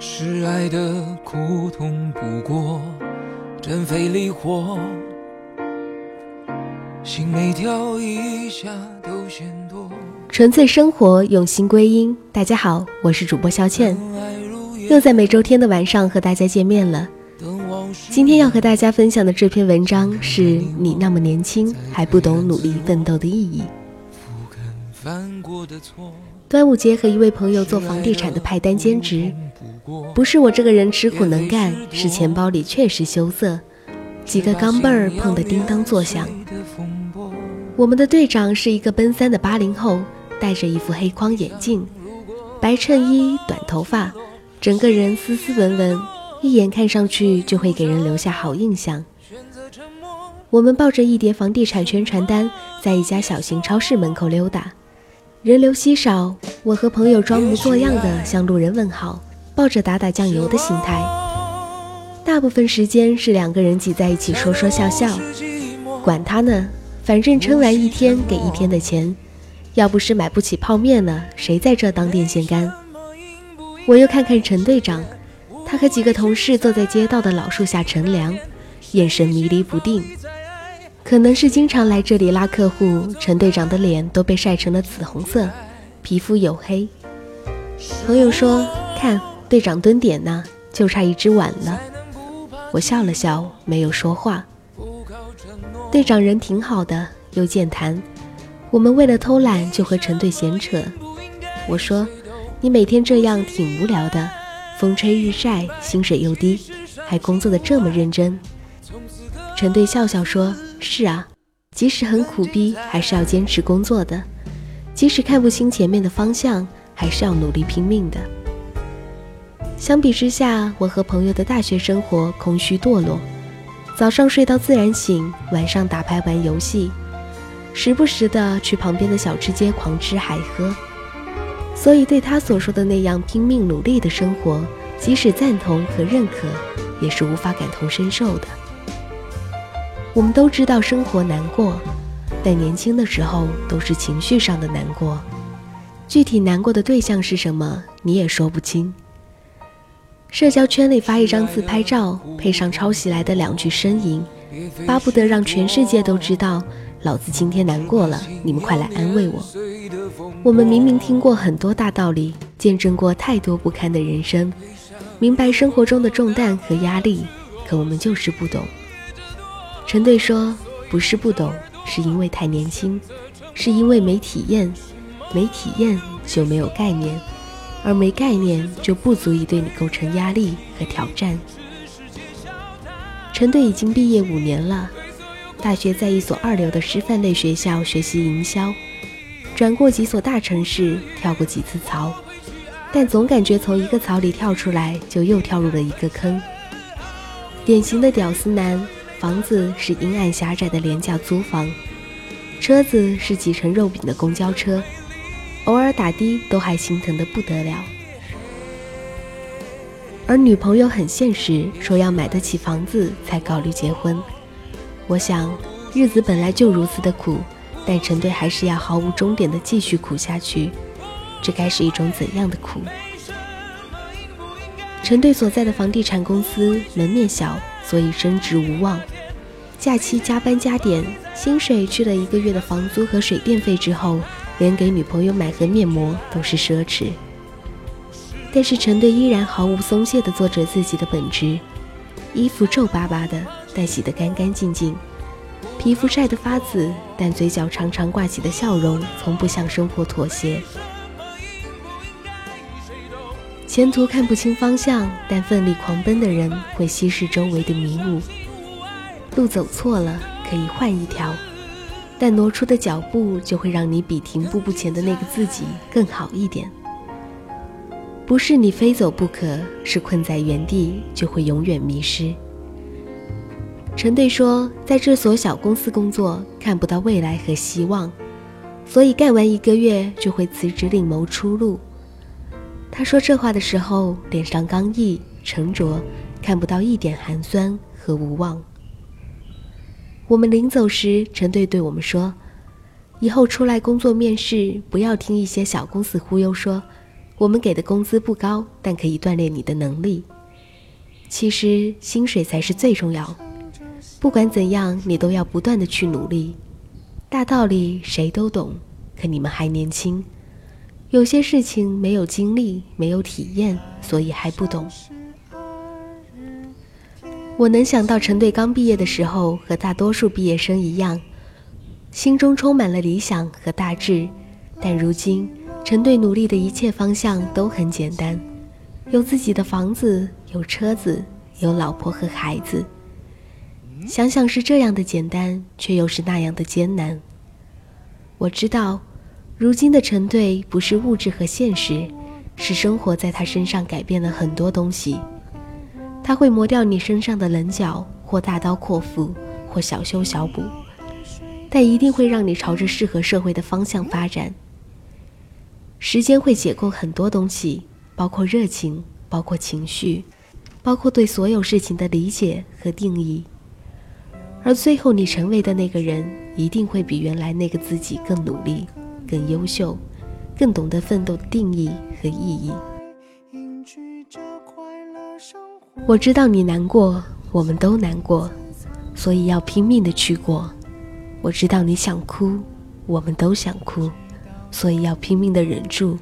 是爱的苦痛不过真非离火，心每跳一下都嫌多。纯粹生活，用心归因。大家好，我是主播肖倩，又在每周天的晚上和大家见面了。今天要和大家分享的这篇文章是你那么年轻还不懂努力奋斗的意义。端午节和一位朋友做房地产的派单兼职。不是我这个人吃苦能干，是钱包里确实羞涩。几个钢镚儿碰得叮当作响。我们的队长是一个奔三的八零后，戴着一副黑框眼镜，白衬衣、短头发，整个人斯斯文文，一眼看上去就会给人留下好印象。我们抱着一叠房地产宣传单，在一家小型超市门口溜达，人流稀少，我和朋友装模作样的向路人问好。抱着打打酱油的心态，大部分时间是两个人挤在一起说说笑笑，管他呢，反正撑完一天给一天的钱，要不是买不起泡面呢，谁在这当电线杆？我又看看陈队长，他和几个同事坐在街道的老树下乘凉，眼神迷离不定，可能是经常来这里拉客户，陈队长的脸都被晒成了紫红色，皮肤黝黑。朋友说，看。队长蹲点呢，就差一只碗了。我笑了笑，没有说话。队长人挺好的，又健谈。我们为了偷懒就和陈队闲扯。我说：“你每天这样挺无聊的，风吹日晒，薪水又低，还工作的这么认真。”陈队笑笑说：“是啊，即使很苦逼，还是要坚持工作的；即使看不清前面的方向，还是要努力拼命的。”相比之下，我和朋友的大学生活空虚堕落，早上睡到自然醒，晚上打牌玩游戏，时不时的去旁边的小吃街狂吃海喝。所以对他所说的那样拼命努力的生活，即使赞同和认可，也是无法感同身受的。我们都知道生活难过，但年轻的时候都是情绪上的难过，具体难过的对象是什么，你也说不清。社交圈里发一张自拍照，配上抄袭来的两句呻吟，巴不得让全世界都知道，老子今天难过了，你们快来安慰我。我们明明听过很多大道理，见证过太多不堪的人生，明白生活中的重担和压力，可我们就是不懂。陈队说：“不是不懂，是因为太年轻，是因为没体验，没体验就没有概念。”而没概念就不足以对你构成压力和挑战。陈队已经毕业五年了，大学在一所二流的师范类学校学习营销，转过几所大城市，跳过几次槽，但总感觉从一个槽里跳出来，就又跳入了一个坑。典型的屌丝男，房子是阴暗狭窄的廉价租房，车子是挤成肉饼的公交车。偶尔打的都还心疼的不得了，而女朋友很现实，说要买得起房子才考虑结婚。我想，日子本来就如此的苦，但陈队还是要毫无终点的继续苦下去，这该是一种怎样的苦？陈队所在的房地产公司门面小，所以升职无望，假期加班加点，薪水去了一个月的房租和水电费之后。连给女朋友买盒面膜都是奢侈。但是陈队依然毫无松懈的做着自己的本职衣服皱巴巴的但洗得干干净净。皮肤晒得发紫但嘴角常常挂起的笑容从不向生活妥协。前途看不清方向但奋力狂奔的人会稀释周围的迷雾。路走错了可以换一条。但挪出的脚步就会让你比停步不前的那个自己更好一点。不是你非走不可，是困在原地就会永远迷失。陈队说，在这所小公司工作，看不到未来和希望，所以干完一个月就会辞职另谋出路。他说这话的时候，脸上刚毅沉着，看不到一点寒酸和无望。我们临走时，陈队对我们说：“以后出来工作面试，不要听一些小公司忽悠说，我们给的工资不高，但可以锻炼你的能力。其实薪水才是最重要。不管怎样，你都要不断的去努力。大道理谁都懂，可你们还年轻，有些事情没有经历，没有体验，所以还不懂。”我能想到陈队刚毕业的时候，和大多数毕业生一样，心中充满了理想和大志。但如今，陈队努力的一切方向都很简单：有自己的房子，有车子，有老婆和孩子。想想是这样的简单，却又是那样的艰难。我知道，如今的陈队不是物质和现实，是生活在他身上改变了很多东西。它会磨掉你身上的棱角，或大刀阔斧，或小修小补，但一定会让你朝着适合社会的方向发展。时间会解构很多东西，包括热情，包括情绪，包括对所有事情的理解和定义。而最后你成为的那个人，一定会比原来那个自己更努力、更优秀、更懂得奋斗的定义和意义。我知道你难过，我们都难过，所以要拼命的去过。我知道你想哭，我们都想哭，所以要拼命的忍住。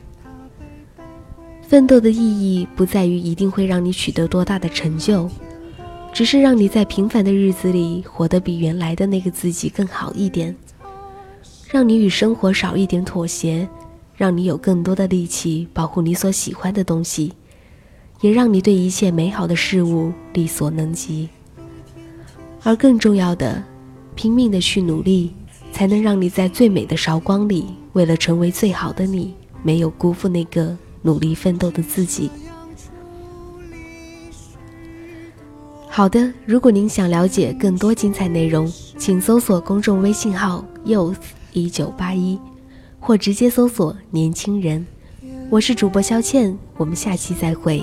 奋斗的意义不在于一定会让你取得多大的成就，只是让你在平凡的日子里活得比原来的那个自己更好一点，让你与生活少一点妥协，让你有更多的力气保护你所喜欢的东西。也让你对一切美好的事物力所能及，而更重要的，拼命的去努力，才能让你在最美的韶光里，为了成为最好的你，没有辜负那个努力奋斗的自己。好的，如果您想了解更多精彩内容，请搜索公众微信号 youth 一九八一，或直接搜索年轻人。我是主播肖倩，我们下期再会。